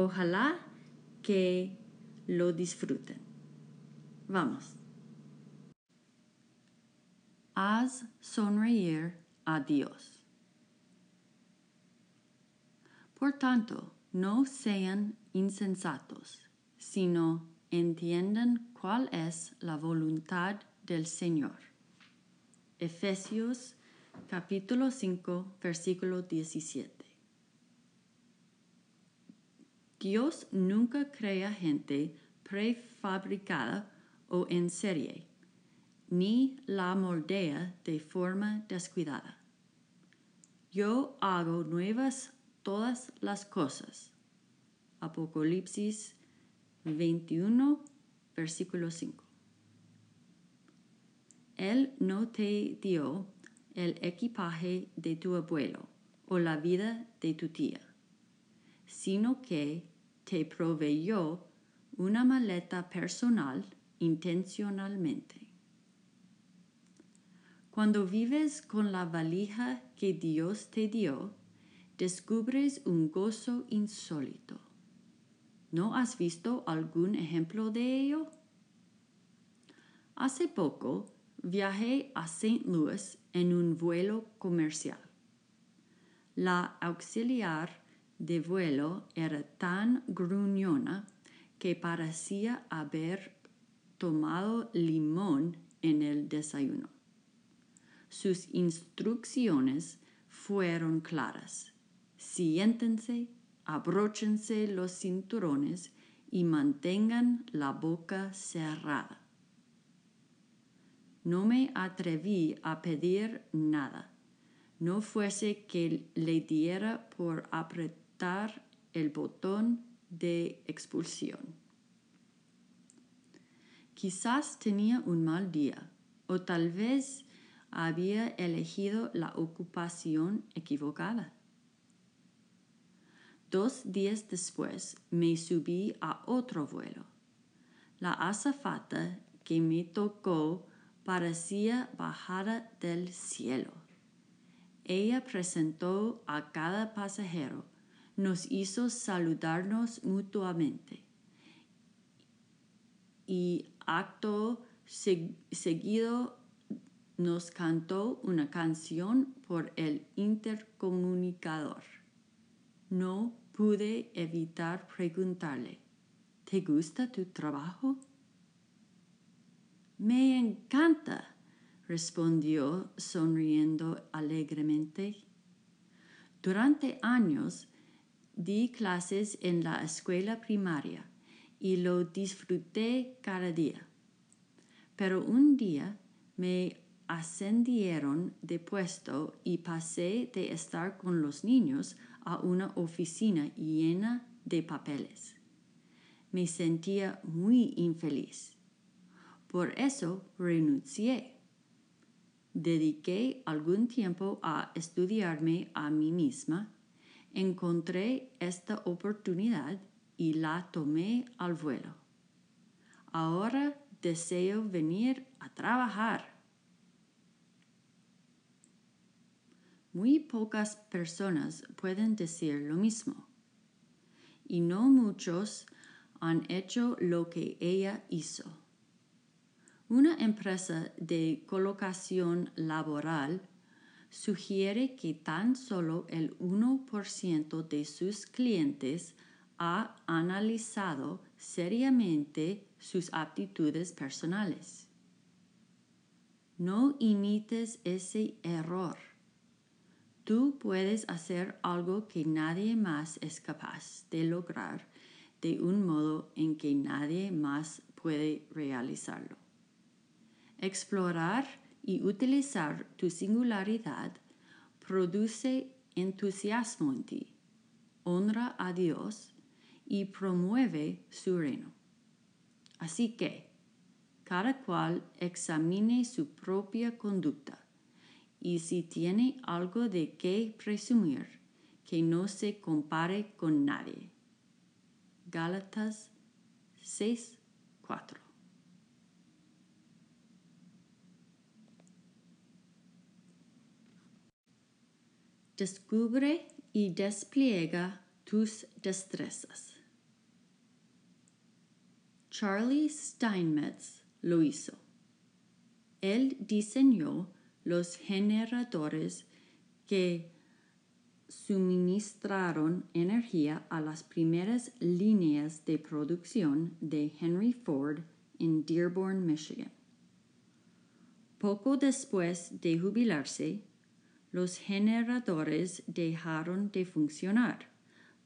Ojalá que lo disfruten. Vamos. Haz sonreír a Dios. Por tanto, no sean insensatos, sino entiendan cuál es la voluntad del Señor. Efesios capítulo 5, versículo 17. Dios nunca crea gente prefabricada o en serie, ni la moldea de forma descuidada. Yo hago nuevas todas las cosas. Apocalipsis 21, versículo 5. Él no te dio el equipaje de tu abuelo o la vida de tu tía sino que te proveyó una maleta personal intencionalmente. Cuando vives con la valija que Dios te dio, descubres un gozo insólito. ¿No has visto algún ejemplo de ello? Hace poco viajé a St. Louis en un vuelo comercial. La auxiliar de vuelo era tan gruñona que parecía haber tomado limón en el desayuno. Sus instrucciones fueron claras. Siéntense, abróchense los cinturones y mantengan la boca cerrada. No me atreví a pedir nada, no fuese que le diera por apretar el botón de expulsión. Quizás tenía un mal día o tal vez había elegido la ocupación equivocada. Dos días después me subí a otro vuelo. La azafata que me tocó parecía bajada del cielo. Ella presentó a cada pasajero nos hizo saludarnos mutuamente. Y acto seguido nos cantó una canción por el intercomunicador. No pude evitar preguntarle, ¿te gusta tu trabajo? Me encanta, respondió sonriendo alegremente. Durante años Di clases en la escuela primaria y lo disfruté cada día. Pero un día me ascendieron de puesto y pasé de estar con los niños a una oficina llena de papeles. Me sentía muy infeliz. Por eso renuncié. Dediqué algún tiempo a estudiarme a mí misma encontré esta oportunidad y la tomé al vuelo. Ahora deseo venir a trabajar. Muy pocas personas pueden decir lo mismo y no muchos han hecho lo que ella hizo. Una empresa de colocación laboral sugiere que tan solo el 1% de sus clientes ha analizado seriamente sus aptitudes personales. No imites ese error. Tú puedes hacer algo que nadie más es capaz de lograr de un modo en que nadie más puede realizarlo. Explorar y utilizar tu singularidad produce entusiasmo en ti, honra a Dios y promueve su reino. Así que, cada cual examine su propia conducta y si tiene algo de qué presumir, que no se compare con nadie. Gálatas 6, 4. Descubre y despliega tus destrezas. Charlie Steinmetz lo hizo. Él diseñó los generadores que suministraron energía a las primeras líneas de producción de Henry Ford en Dearborn, Michigan. Poco después de jubilarse, los generadores dejaron de funcionar,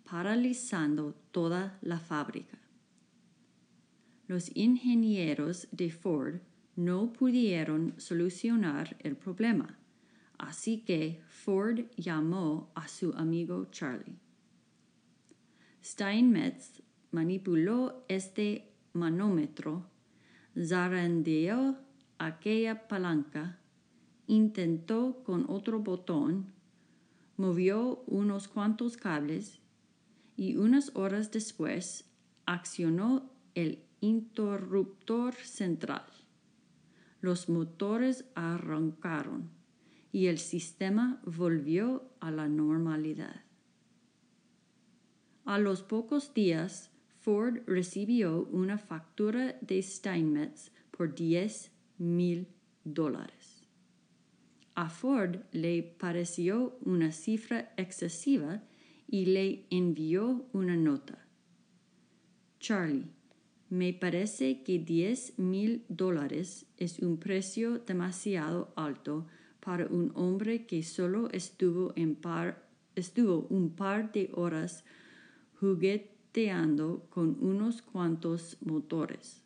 paralizando toda la fábrica. Los ingenieros de Ford no pudieron solucionar el problema, así que Ford llamó a su amigo Charlie. Steinmetz manipuló este manómetro, zarandeó aquella palanca, intentó con otro botón, movió unos cuantos cables y unas horas después accionó el interruptor central. Los motores arrancaron y el sistema volvió a la normalidad. A los pocos días, Ford recibió una factura de Steinmetz por 10 mil dólares. A Ford le pareció una cifra excesiva y le envió una nota. Charlie, me parece que 10 mil dólares es un precio demasiado alto para un hombre que solo estuvo, par, estuvo un par de horas jugueteando con unos cuantos motores.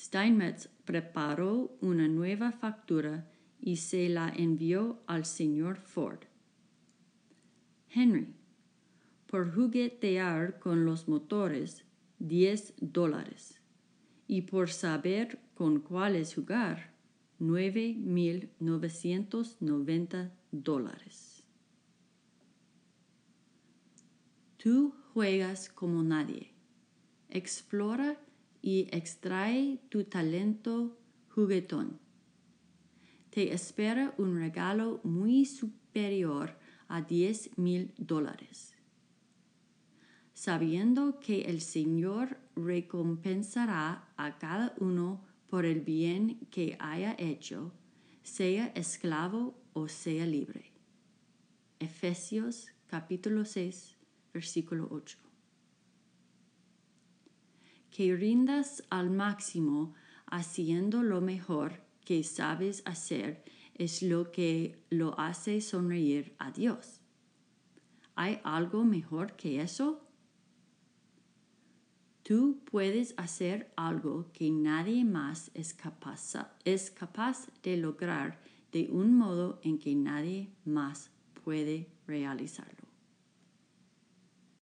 Steinmetz preparó una nueva factura y se la envió al señor Ford. Henry, por juguetear con los motores, 10 dólares. Y por saber con cuáles jugar, 9.990 dólares. Tú juegas como nadie. Explora y extrae tu talento juguetón. Te espera un regalo muy superior a 10 mil dólares. Sabiendo que el Señor recompensará a cada uno por el bien que haya hecho, sea esclavo o sea libre. Efesios capítulo 6, versículo 8 que rindas al máximo haciendo lo mejor que sabes hacer es lo que lo hace sonreír a Dios. ¿Hay algo mejor que eso? Tú puedes hacer algo que nadie más es capaz, es capaz de lograr de un modo en que nadie más puede realizarlo.